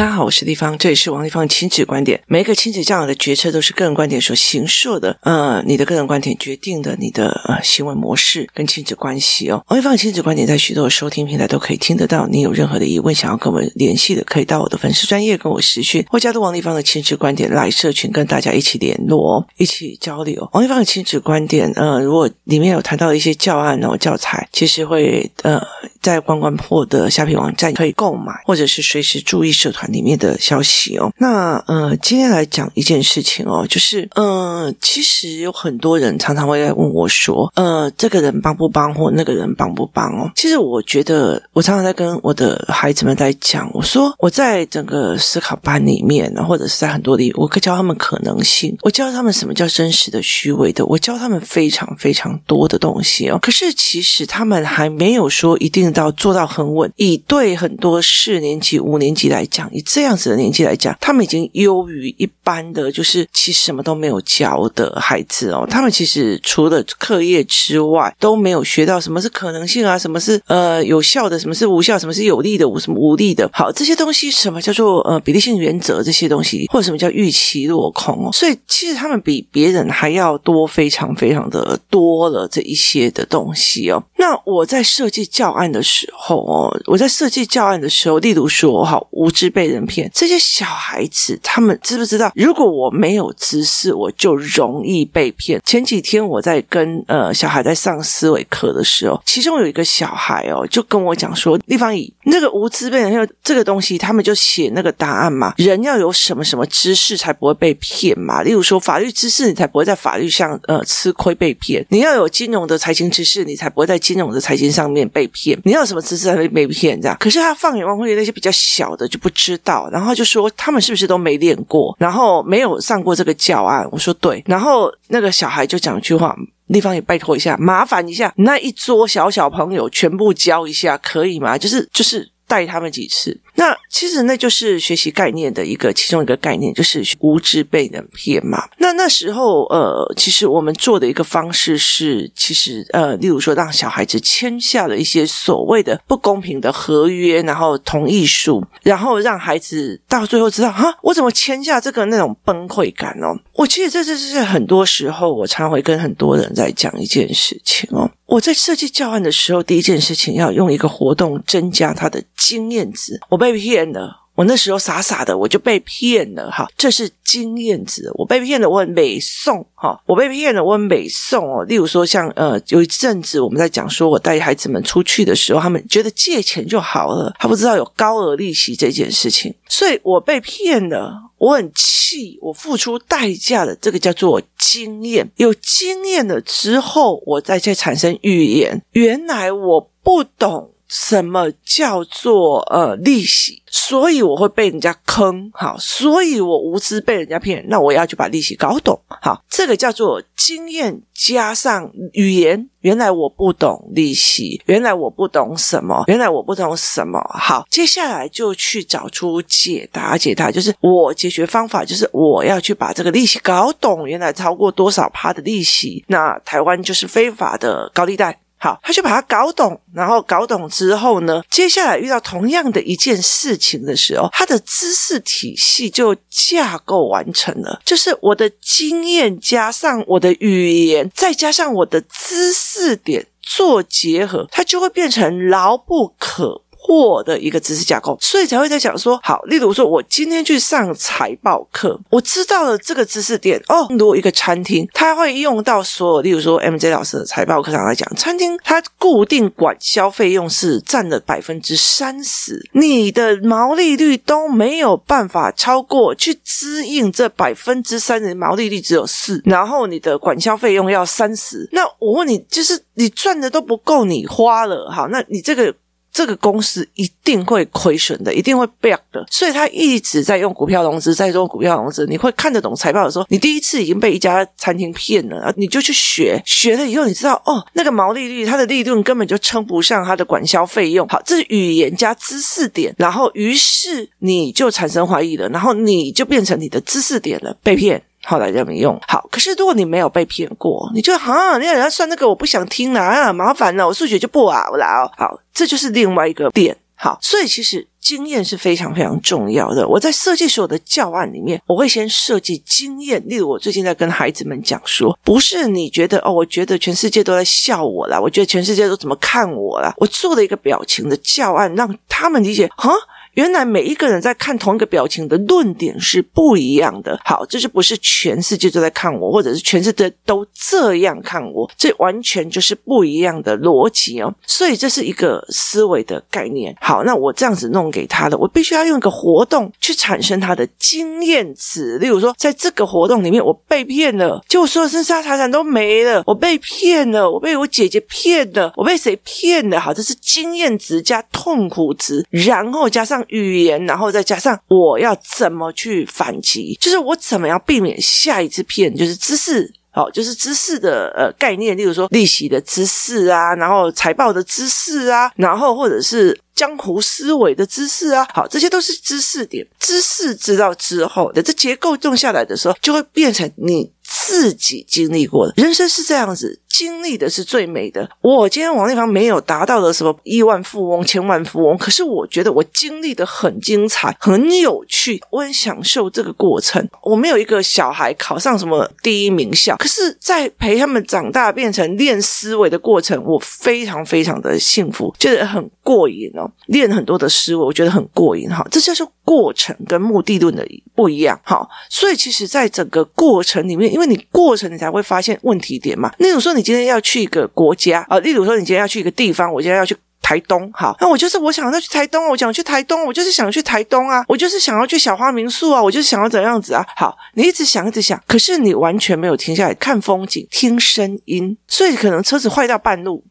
大家好，我是丽芳，这里是王丽芳亲子观点。每一个亲子教养的决策都是个人观点所形塑的，呃，你的个人观点决定的你的呃行为模式跟亲子关系哦。王丽芳亲子观点在许多的收听平台都可以听得到。你有任何的疑问想要跟我们联系的，可以到我的粉丝专业跟我私讯，或加入王丽芳的亲子观点来社群，跟大家一起联络，哦一起交流。王丽芳的亲子观点，呃，如果里面有谈到一些教案哦教材，其实会呃在关关破的虾皮网站可以购买，或者是随时注意社团。里面的消息哦，那呃，今天来讲一件事情哦，就是呃，其实有很多人常常会来问我说，呃，这个人帮不帮，或那个人帮不帮哦？其实我觉得，我常常在跟我的孩子们在讲，我说我在整个思考班里面，或者是在很多里，我可教他们可能性，我教他们什么叫真实的、虚伪的，我教他们非常非常多的东西哦。可是其实他们还没有说一定到做到很稳，以对很多四年级、五年级来讲。这样子的年纪来讲，他们已经优于一般的，就是其实什么都没有教的孩子哦。他们其实除了课业之外，都没有学到什么是可能性啊，什么是呃有效的，什么是无效，什么是有利的，无什么无利的。好，这些东西什么叫做呃比例性原则这些东西，或者什么叫预期落空哦。所以其实他们比别人还要多，非常非常的多了这一些的东西哦。那我在设计教案的时候哦，我在设计教案的时候，例如说好无知被人骗，这些小孩子他们知不知道？如果我没有知识，我就容易被骗。前几天我在跟呃小孩在上思维课的时候，其中有一个小孩哦，就跟我讲说：“丽芳姨，那个无知被人骗这个东西，他们就写那个答案嘛，人要有什么什么知识才不会被骗嘛？例如说法律知识，你才不会在法律上呃吃亏被骗；你要有金融的财经知识，你才不会在金融的财经上面被骗。你要有什么知识才会被骗？这样。可是他放眼望去，那些比较小的就不知到。”然后就说他们是不是都没练过，然后没有上过这个教案？我说对。然后那个小孩就讲一句话：“丽芳也拜托一下，麻烦一下，那一桌小小朋友全部教一下，可以吗？就是就是。”带他们几次，那其实那就是学习概念的一个其中一个概念，就是无知被人骗嘛。那那时候，呃，其实我们做的一个方式是，其实呃，例如说让小孩子签下了一些所谓的不公平的合约，然后同意书，然后让孩子到最后知道，哈，我怎么签下这个那种崩溃感哦。我其实这这是很多时候，我常会跟很多人在讲一件事情哦。我在设计教案的时候，第一件事情要用一个活动增加他的经验值。我被被骗了。我那时候傻傻的，我就被骗了哈，这是经验值。我被骗了，我很美送哈，我被骗了，我很美送哦。例如说像，呃，有一阵子我们在讲说，我带孩子们出去的时候，他们觉得借钱就好了，他不知道有高额利息这件事情，所以我被骗了，我很气，我付出代价的，这个叫做经验。有经验了之后，我再去产生预言，原来我不懂。什么叫做呃利息？所以我会被人家坑，好，所以我无知被人家骗，那我要去把利息搞懂，好，这个叫做经验加上语言。原来我不懂利息，原来我不懂什么，原来我不懂什么。好，接下来就去找出解答，解答就是我解决方法，就是我要去把这个利息搞懂。原来超过多少趴的利息，那台湾就是非法的高利贷。好，他就把它搞懂，然后搞懂之后呢，接下来遇到同样的一件事情的时候，他的知识体系就架构完成了，就是我的经验加上我的语言，再加上我的知识点做结合，它就会变成牢不可货的一个知识架构，所以才会在想说，好，例如说，我今天去上财报课，我知道了这个知识点哦。如果一个餐厅，它会用到所有，例如说 MJ 老师的财报课上来讲，餐厅它固定管销费用是占了百分之三十，你的毛利率都没有办法超过去支应这百分之三十，毛利率只有四，然后你的管销费用要三十，那我问你，就是你赚的都不够你花了，好，那你这个。这个公司一定会亏损的，一定会瘪的，所以他一直在用股票融资，在做股票融资。你会看得懂财报的时候，你第一次已经被一家餐厅骗了，你就去学，学了以后你知道哦，那个毛利率，它的利润根本就称不上它的管销费用。好，这是语言加知识点，然后于是你就产生怀疑了，然后你就变成你的知识点了，被骗。后来就没用。好，可是如果你没有被骗过，你就啊，你要人家算那个，我不想听了啊，麻烦了，我数学就不好了。好，这就是另外一个点。好，所以其实经验是非常非常重要的。我在设计所有的教案里面，我会先设计经验。例如，我最近在跟孩子们讲说，不是你觉得哦，我觉得全世界都在笑我啦，我觉得全世界都怎么看我啦。我做了一个表情的教案，让他们理解，哈。原来每一个人在看同一个表情的论点是不一样的。好，这就不是全世界都在看我，或者是全世界都这样看我，这完全就是不一样的逻辑哦。所以这是一个思维的概念。好，那我这样子弄给他的，我必须要用一个活动去产生他的经验值。例如说，在这个活动里面，我被骗了，结果所有身家财产都没了，我被骗了，我被我姐姐骗了，我被谁骗了？好，这是经验值加痛苦值，然后加上。语言，然后再加上我要怎么去反击，就是我怎么样避免下一次骗，就是知识，好，就是知识的呃概念，例如说利息的知识啊，然后财报的知识啊，然后或者是江湖思维的知识啊，好，这些都是知识点，知识知道之后的这结构种下来的时候，就会变成你自己经历过的人生是这样子。经历的是最美的。我今天王丽芳没有达到的什么亿万富翁、千万富翁，可是我觉得我经历的很精彩、很有趣，我很享受这个过程。我没有一个小孩考上什么第一名校，可是，在陪他们长大变成练思维的过程，我非常非常的幸福，觉得很过瘾哦。练很多的思维，我觉得很过瘾哈。这就是过程跟目的论的不一样。好，所以其实，在整个过程里面，因为你过程，你才会发现问题点嘛。那种说你。你今天要去一个国家啊，例如说你今天要去一个地方，我今天要去台东，好，那我就是我想要去台东，我想去台东，我就是想去台东啊，我就是想要去小花民宿啊，我就是想要怎样子啊，好，你一直想一直想，可是你完全没有停下来看风景、听声音，所以可能车子坏到半路，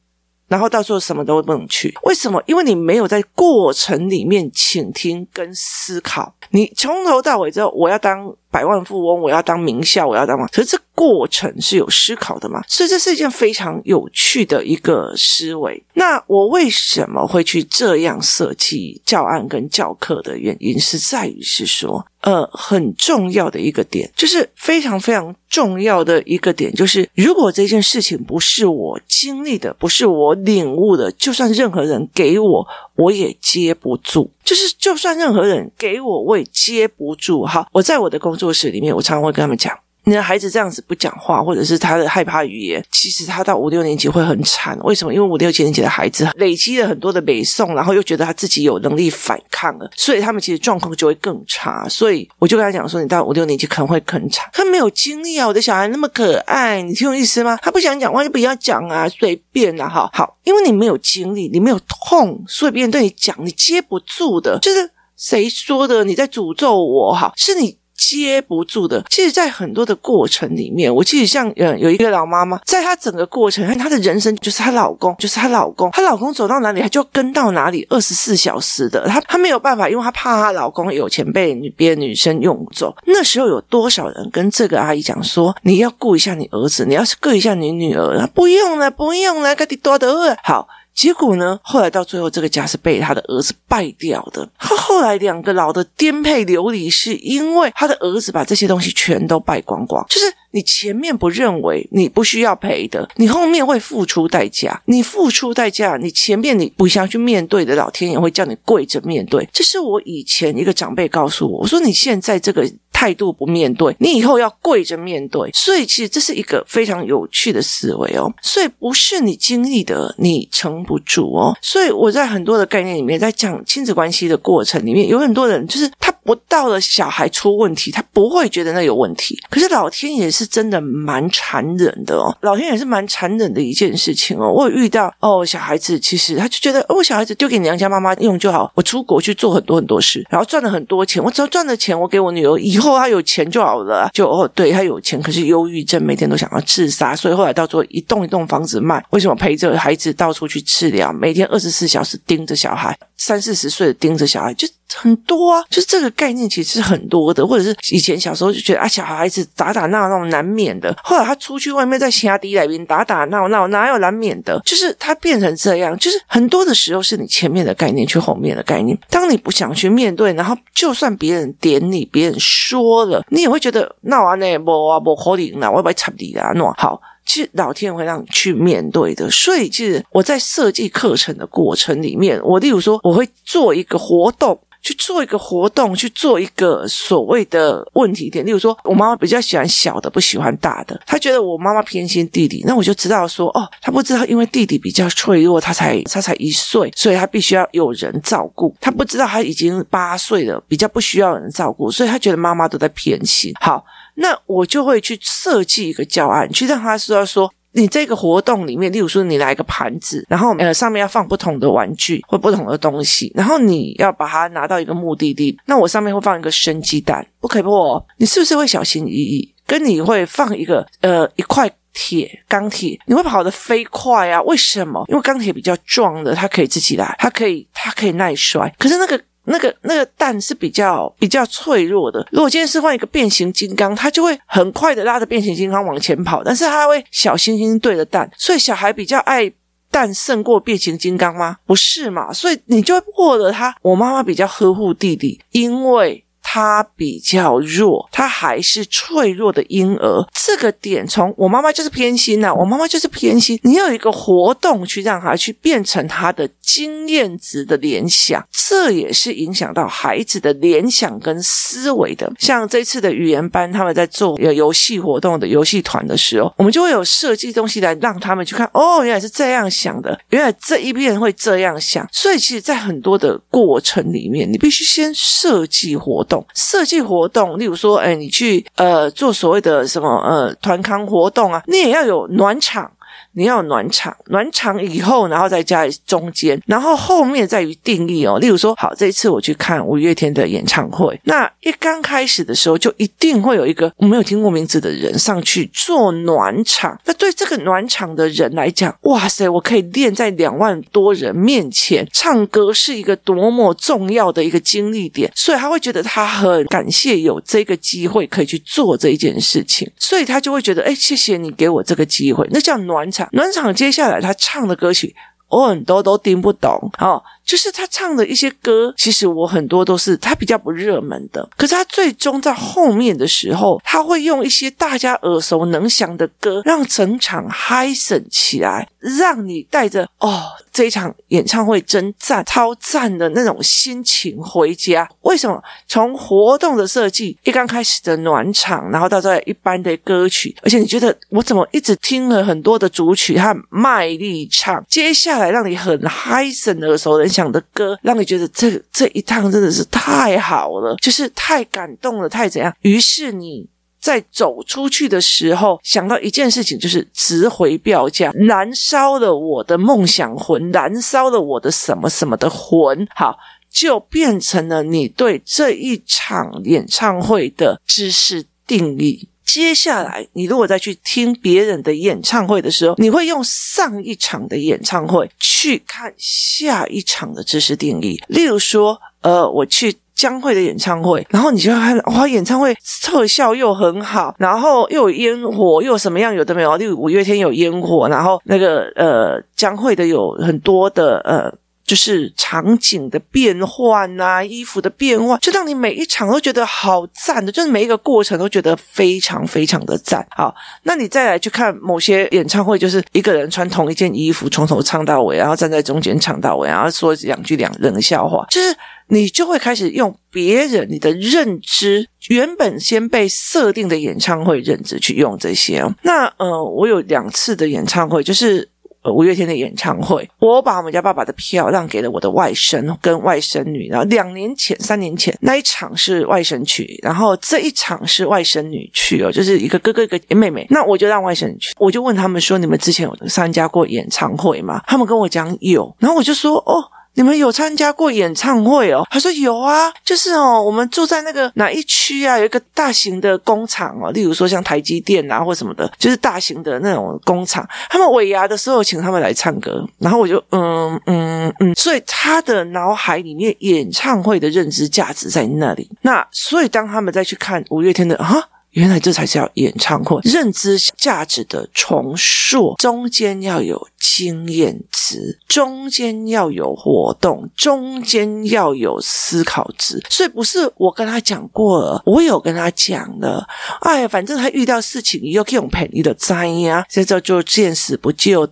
然后到时候什么都不能去，为什么？因为你没有在过程里面倾听跟思考，你从头到尾之后，我要当。百万富翁，我要当名校，我要当嘛？可是这过程是有思考的嘛？所以这是一件非常有趣的一个思维。那我为什么会去这样设计教案跟教课的原因，是在于是说，呃，很重要的一个点，就是非常非常重要的一个点，就是如果这件事情不是我经历的，不是我领悟的，就算任何人给我，我也接不住。就是就算任何人给我，我也接不住。哈，我在我的公作室里面，我常常会跟他们讲：你的孩子这样子不讲话，或者是他的害怕语言，其实他到五六年级会很惨。为什么？因为五六七年级的孩子累积了很多的背诵，然后又觉得他自己有能力反抗了，所以他们其实状况就会更差。所以我就跟他讲说：你到五六年级可能会更惨。他没有经历啊，我的小孩那么可爱，你听我意思吗？他不想讲话就不要讲啊，随便啊，哈，好。因为你没有经历，你没有痛，所以别人对你讲，你接不住的。就是谁说的？你在诅咒我？哈，是你。接不住的。其实，在很多的过程里面，我记得像呃，有一个老妈妈，在她整个过程，她的人生就是她老公，就是她老公，她老公走到哪里，她就跟到哪里，二十四小时的。她她没有办法，因为她怕她老公有钱被女别的女生用走。那时候有多少人跟这个阿姨讲说，你要顾一下你儿子，你要是顾一下你女儿，不用了，不用了，该你多得好。结果呢？后来到最后，这个家是被他的儿子败掉的。他后来两个老的颠沛流离，是因为他的儿子把这些东西全都败光光。就是你前面不认为你不需要赔的，你后面会付出代价。你付出代价，你前面你不想去面对的，老天爷会叫你跪着面对。这是我以前一个长辈告诉我，我说你现在这个。态度不面对，你以后要跪着面对。所以，其实这是一个非常有趣的思维哦。所以，不是你经历的，你撑不住哦。所以，我在很多的概念里面，在讲亲子关系的过程里面，有很多人就是不到了小孩出问题，他不会觉得那有问题。可是，老天爷是真的蛮残忍的哦。老天爷是蛮残忍的一件事情哦。我有遇到哦，小孩子其实他就觉得，哦，小孩子丢给娘家妈妈用就好。我出国去做很多很多事，然后赚了很多钱。我只要赚了钱，我给我女儿以后。她有钱就好了，就哦，对，她有钱，可是忧郁症，每天都想要自杀，所以后来到最后一栋一栋房子卖。为什么陪着孩子到处去治疗？每天二十四小时盯着小孩，三四十岁的盯着小孩，就很多啊。就是这个概念其实是很多的，或者是以前小时候就觉得啊，小孩子打打闹闹难免的。后来他出去外面在其他地来宾打打闹闹，哪有难免的？就是他变成这样，就是很多的时候是你前面的概念去后面的概念。当你不想去面对，然后就算别人点你，别人说了，你也会觉得闹完呢，不啊不可能啦，我要把插你啦，弄好。其实老天会让你去面对的，所以其实我在设计课程的过程里面，我例如说我会做一个活动，去做一个活动，去做一个所谓的问题点。例如说，我妈妈比较喜欢小的，不喜欢大的，她觉得我妈妈偏心弟弟，那我就知道说，哦，她不知道，因为弟弟比较脆弱，他才他才一岁，所以他必须要有人照顾。他不知道他已经八岁了，比较不需要人照顾，所以他觉得妈妈都在偏心。好。那我就会去设计一个教案，去让他说说，你这个活动里面，例如说你拿一个盘子，然后呃上面要放不同的玩具或不同的东西，然后你要把它拿到一个目的地，那我上面会放一个生鸡蛋，不可以破哦。你是不是会小心翼翼？跟你会放一个呃一块铁钢铁，你会跑得飞快啊？为什么？因为钢铁比较壮的，它可以自己来，它可以它可以耐摔，可是那个。那个那个蛋是比较比较脆弱的。如果今天是换一个变形金刚，它就会很快的拉着变形金刚往前跑，但是它会小心心对着蛋。所以小孩比较爱蛋胜过变形金刚吗？不是嘛？所以你就会获得他。我妈妈比较呵护弟弟，因为。他比较弱，他还是脆弱的婴儿。这个点从我妈妈就是偏心呐、啊，我妈妈就是偏心。你有一个活动去让他去变成他的经验值的联想，这也是影响到孩子的联想跟思维的。像这次的语言班，他们在做有游戏活动的游戏团的时候，我们就会有设计东西来让他们去看。哦，原来是这样想的，原来这一边会这样想。所以，其实，在很多的过程里面，你必须先设计活动设计活动，例如说，哎，你去呃做所谓的什么呃团康活动啊，你也要有暖场。你要暖场，暖场以后，然后再加中间，然后后面在于定义哦。例如说，好，这一次我去看五月天的演唱会，那一刚开始的时候，就一定会有一个我没有听过名字的人上去做暖场。那对这个暖场的人来讲，哇塞，我可以练在两万多人面前唱歌，是一个多么重要的一个经历点。所以他会觉得他很感谢有这个机会可以去做这一件事情，所以他就会觉得，哎，谢谢你给我这个机会，那叫暖场。暖场接下来他唱的歌曲，我很多都听不懂，哦。就是他唱的一些歌，其实我很多都是他比较不热门的，可是他最终在后面的时候，他会用一些大家耳熟能详的歌，让整场嗨神起来，让你带着哦这一场演唱会真赞、超赞的那种心情回家。为什么？从活动的设计一刚开始的暖场，然后到这一般的歌曲，而且你觉得我怎么一直听了很多的主曲，他卖力唱，接下来让你很嗨神耳熟能详。讲的歌让你觉得这这一趟真的是太好了，就是太感动了，太怎样？于是你在走出去的时候想到一件事情，就是值回票价，燃烧了我的梦想魂，燃烧了我的什么什么的魂，好，就变成了你对这一场演唱会的知识定义。接下来，你如果再去听别人的演唱会的时候，你会用上一场的演唱会去看下一场的知识定义。例如说，呃，我去江蕙的演唱会，然后你就看，哇，演唱会特效又很好，然后又有烟火，又有什么样有的没有？例如五月天有烟火，然后那个呃江蕙的有很多的呃。就是场景的变换啊，衣服的变换，就让你每一场都觉得好赞的，就是每一个过程都觉得非常非常的赞。好，那你再来去看某些演唱会，就是一个人穿同一件衣服从头唱到尾，然后站在中间唱到尾，然后说两句两人的笑话，就是你就会开始用别人你的认知原本先被设定的演唱会认知去用这些。那呃，我有两次的演唱会，就是。五月天的演唱会，我把我们家爸爸的票让给了我的外甥跟外甥女。然后两年前、三年前那一场是外甥去，然后这一场是外甥女去哦，就是一个哥哥一个妹妹。那我就让外甥去，我就问他们说：“你们之前有参加过演唱会吗？”他们跟我讲有，然后我就说：“哦。”你们有参加过演唱会哦？他说有啊，就是哦，我们住在那个哪一区啊？有一个大型的工厂哦，例如说像台积电啊或什么的，就是大型的那种工厂。他们尾牙的时候请他们来唱歌，然后我就嗯嗯嗯，所以他的脑海里面演唱会的认知价值在那里。那所以当他们再去看五月天的啊。原来这才是要演唱会认知价值的重塑，中间要有经验值，中间要有活动，中间要有思考值。所以不是我跟他讲过了，我有跟他讲了。哎，反正他遇到事情，你又可以用便宜的灾呀，现在就见死不救。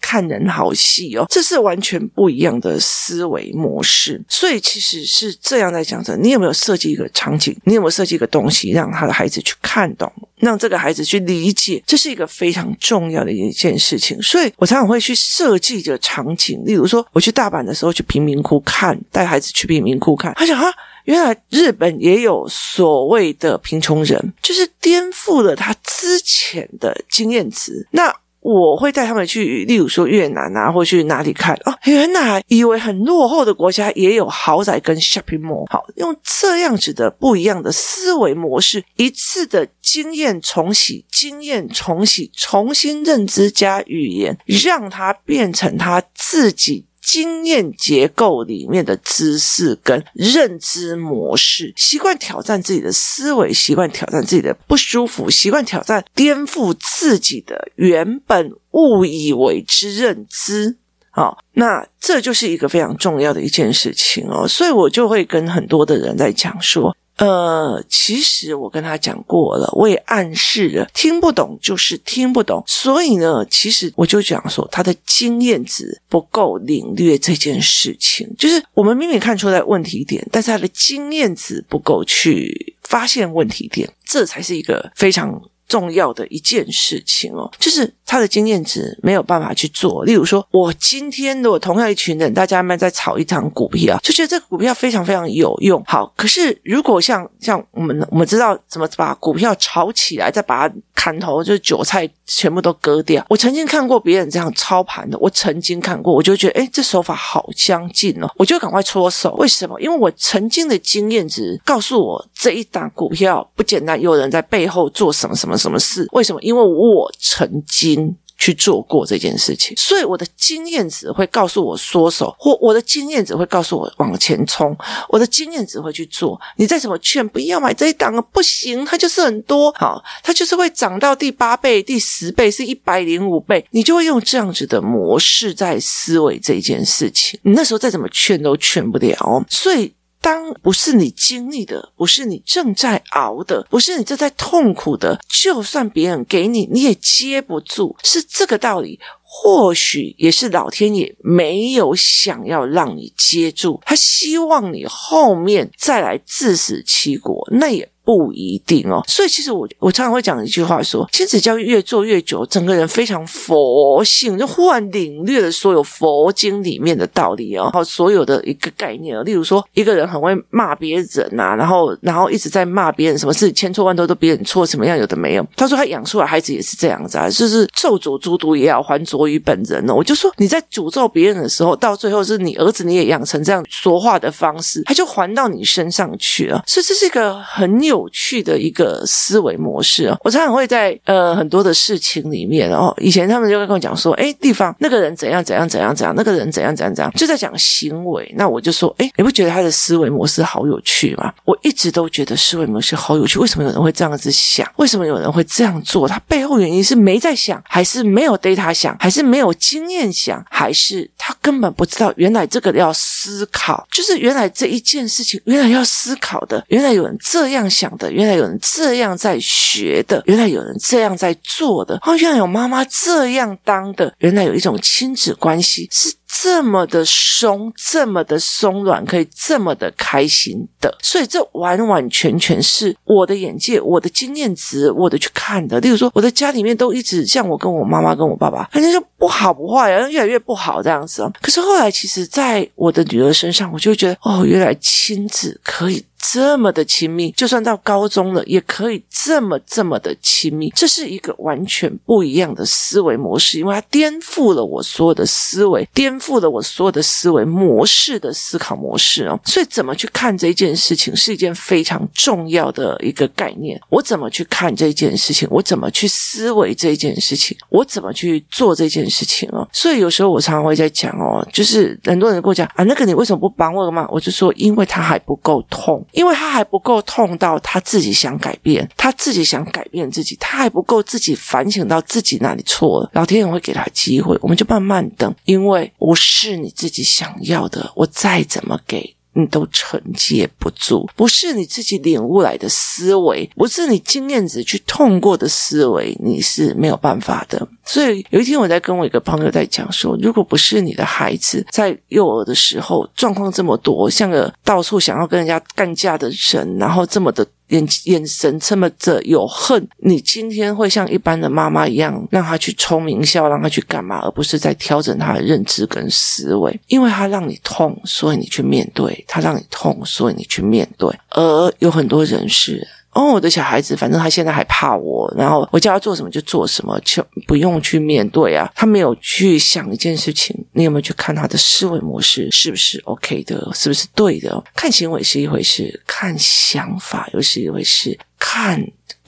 看人好戏哦，这是完全不一样的思维模式。所以其实是这样在讲的。你有没有设计一个场景？你有没有设计一个东西，让他的孩子去看懂，让这个孩子去理解？这是一个非常重要的一件事情。所以我常常会去设计一个场景，例如说，我去大阪的时候去贫民窟看，带孩子去贫民窟看，他想啊，原来日本也有所谓的贫穷人，就是颠覆了他之前的经验值。那我会带他们去，例如说越南啊，或去哪里看哦。原来以为很落后的国家也有豪宅跟 shopping mall。好，用这样子的不一样的思维模式，一次的经验重洗，经验重洗，重新认知加语言，让他变成他自己。经验结构里面的知识跟认知模式，习惯挑战自己的思维，习惯挑战自己的不舒服，习惯挑战颠覆自己的原本误以为之认知。好，那这就是一个非常重要的一件事情哦。所以我就会跟很多的人在讲说。呃，其实我跟他讲过了，我也暗示了，听不懂就是听不懂。所以呢，其实我就讲说，他的经验值不够领略这件事情，就是我们明明看出来问题点，但是他的经验值不够去发现问题点，这才是一个非常。重要的一件事情哦，就是他的经验值没有办法去做。例如说，我今天如果同样一群人，大家们在炒一张股票，就觉得这个股票非常非常有用。好，可是如果像像我们我们知道怎么把股票炒起来，再把它砍头，就是韭菜全部都割掉。我曾经看过别人这样操盘的，我曾经看过，我就觉得诶，这手法好相近哦，我就赶快搓手。为什么？因为我曾经的经验值告诉我，这一档股票不简单，有人在背后做什么什么。什么事？为什么？因为我曾经去做过这件事情，所以我的经验值会告诉我缩手，或我的经验值会告诉我往前冲。我的经验值会去做。你再怎么劝，不要买这一档啊，不行，它就是很多，好，它就是会涨到第八倍、第十倍，是一百零五倍，你就会用这样子的模式在思维这件事情。你那时候再怎么劝都劝不了，所以。当不是你经历的，不是你正在熬的，不是你正在痛苦的，就算别人给你，你也接不住，是这个道理。或许也是老天爷没有想要让你接住，他希望你后面再来自食其果，那也。不一定哦，所以其实我我常常会讲一句话说，亲子教育越做越久，整个人非常佛性，就忽然领略了所有佛经里面的道理哦，然后所有的一个概念哦，例如说一个人很会骂别人呐、啊，然后然后一直在骂别人，什么事千错万错都别人错，什么样有的没有。他说他养出来孩子也是这样子啊，就是咒诅诸毒也要还着于本人哦。我就说你在诅咒别人的时候，到最后是你儿子你也养成这样说话的方式，他就还到你身上去了。所以这是一个很有。有趣的一个思维模式啊！我常常会在呃很多的事情里面哦，以前他们就会跟我讲说，哎，地方那个人怎样怎样怎样怎样，那个人怎样怎样怎样，就在讲行为。那我就说，哎，你不觉得他的思维模式好有趣吗？我一直都觉得思维模式好有趣。为什么有人会这样子想？为什么有人会这样做？他背后原因是没在想，还是没有 data 想，还是没有经验想，还是他根本不知道原来这个要思考，就是原来这一件事情原来要思考的，原来有人这样想。讲的原来有人这样在学的，原来有人这样在做的，哦，原来有妈妈这样当的，原来有一种亲子关系是。这么的松，这么的松软，可以这么的开心的，所以这完完全全是我的眼界、我的经验值、我的去看的。例如说，我的家里面都一直像我跟我妈妈跟我爸爸，反正就不好不坏然后，越来越不好这样子哦。可是后来，其实在我的女儿身上，我就觉得哦，原来亲子可以。这么的亲密，就算到高中了，也可以这么这么的亲密。这是一个完全不一样的思维模式，因为它颠覆了我所有的思维，颠覆了我所有的思维模式的思考模式哦。所以，怎么去看这件事情，是一件非常重要的一个概念。我怎么去看这件事情？我怎么去思维这件事情？我怎么去做这件事情哦？所以，有时候我常常会在讲哦，就是很多人跟我讲啊，那个你为什么不帮我嘛？我就说，因为他还不够痛。因为他还不够痛到他自己想改变，他自己想改变自己，他还不够自己反省到自己哪里错了。老天爷会给他机会，我们就慢慢等，因为不是你自己想要的，我再怎么给。你都承接不住，不是你自己领悟来的思维，不是你经验值去痛过的思维，你是没有办法的。所以有一天我在跟我一个朋友在讲说，如果不是你的孩子在幼儿的时候状况这么多，像个到处想要跟人家干架的人，然后这么的。眼眼神这么的有恨，你今天会像一般的妈妈一样，让他去冲名校，让他去干嘛，而不是在调整他的认知跟思维，因为他让你痛，所以你去面对；他让你痛，所以你去面对。而有很多人是。哦，我的小孩子，反正他现在还怕我，然后我叫他做什么就做什么，就不用去面对啊。他没有去想一件事情，你有没有去看他的思维模式是不是 OK 的，是不是对的？看行为是一回事，看想法又是一回事，看。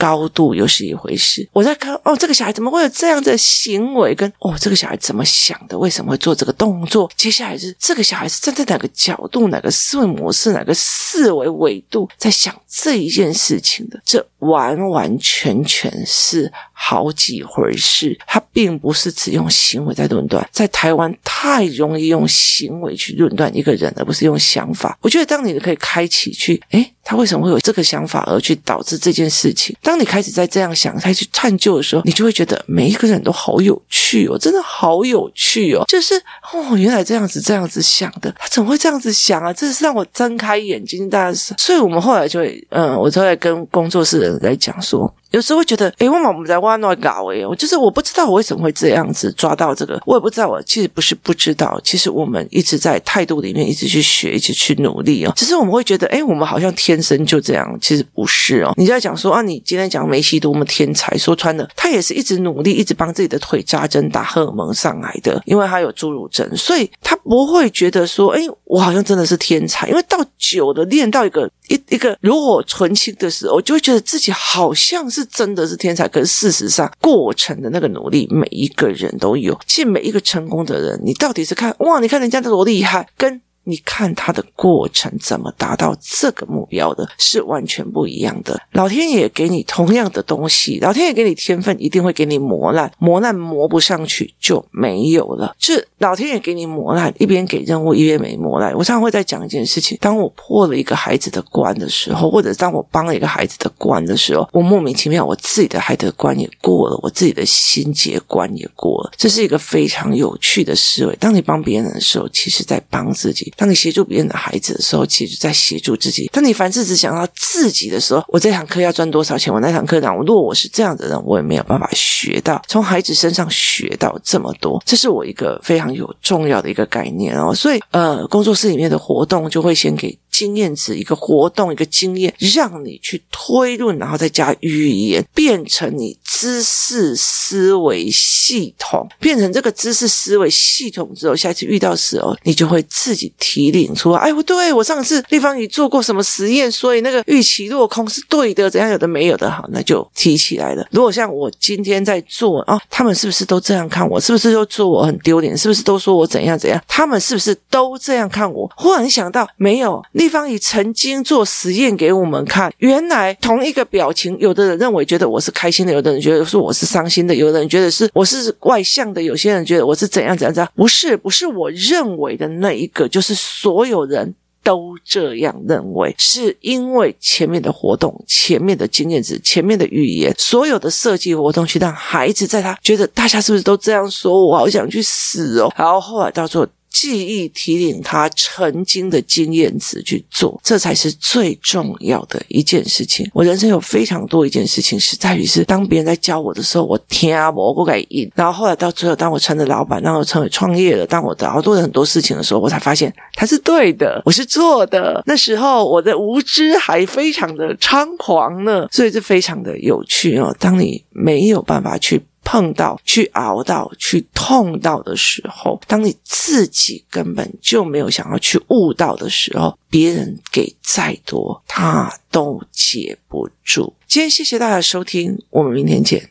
高度又是一回事。我在看哦，这个小孩怎么会有这样的行为？跟哦，这个小孩怎么想的？为什么会做这个动作？接下来是这个小孩是站在哪个角度、哪个思维模式、哪个思维维度在想这一件事情的？这完完全全是好几回事。他并不是只用行为在论断。在台湾太容易用行为去论断一个人，而不是用想法。我觉得当你可以开启去，诶他为什么会有这个想法，而去导致这件事情？当你开始在这样想，再去探究的时候，你就会觉得每一个人都好有趣哦，真的好有趣哦！就是哦，原来这样子这样子想的，他怎么会这样子想啊？这是让我睁开眼睛，大家是。所以我们后来就会，嗯，我就会跟工作室的人在讲说。有时候会觉得，哎，为什么我们在挖那搞哎，我就是我不知道我为什么会这样子抓到这个，我也不知道。我其实不是不知道，其实我们一直在态度里面一直去学，一直去努力哦。只是我们会觉得，哎，我们好像天生就这样，其实不是哦。你在讲说啊，你今天讲梅西多么天才，说穿了，他也是一直努力，一直帮自己的腿扎针打荷尔蒙上来的，因为他有侏儒症，所以他不会觉得说，哎，我好像真的是天才，因为到久的练到一个。一一个炉火纯青的时候，我就会觉得自己好像是真的是天才，可是事实上，过程的那个努力，每一个人都有。其实每一个成功的人，你到底是看哇，你看人家多厉害，跟。你看他的过程怎么达到这个目标的，是完全不一样的。老天爷给你同样的东西，老天爷给你天分，一定会给你磨难，磨难磨不上去就没有了。是老天爷给你磨难，一边给任务，一边没磨难。我常常会在讲一件事情：当我破了一个孩子的关的时候，或者当我帮了一个孩子的关的时候，我莫名其妙，我自己的孩子的关也过了，我自己的心结关也过了。这是一个非常有趣的思维。当你帮别人的时候，其实在帮自己。当你协助别人的孩子的时候，其实在协助自己。当你凡事只想到自己的时候，我这堂课要赚多少钱？我那堂课讲，如果我是这样的人，我也没有办法学到从孩子身上学到这么多。这是我一个非常有重要的一个概念哦。所以，呃，工作室里面的活动就会先给。经验值一个活动，一个经验，让你去推论，然后再加语言，变成你知识思维系统，变成这个知识思维系统之后，下次遇到时候，你就会自己提领出来。哎，不对，我上次立方体做过什么实验，所以那个预期落空是对的，怎样有的没有的，好，那就提起来了。如果像我今天在做啊，他们是不是都这样看我？是不是都说我很丢脸？是不是都说我怎样怎样？他们是不是都这样看我？忽然想到，没有。地方也曾经做实验给我们看，原来同一个表情，有的人认为觉得我是开心的，有的人觉得说我是伤心的，有的人觉得是我是外向的，有些人觉得我是怎样怎样怎样，不是不是我认为的那一个，就是所有人都这样认为，是因为前面的活动、前面的经验值、前面的语言，所有的设计活动去让孩子在他觉得大家是不是都这样说，我好想去死哦，然后后来到最后。记忆提领他曾经的经验值去做，这才是最重要的一件事情。我人生有非常多一件事情是在于是，当别人在教我的时候，我听我不敢应。然后后来到最后，当我成了老板，当我成为创业了，当我然后做了很多事情的时候，我才发现他是对的，我是做的。那时候我的无知还非常的猖狂呢，所以这非常的有趣哦。当你没有办法去。碰到、去熬到、去痛到的时候，当你自己根本就没有想要去悟到的时候，别人给再多，他都接不住。今天谢谢大家收听，我们明天见。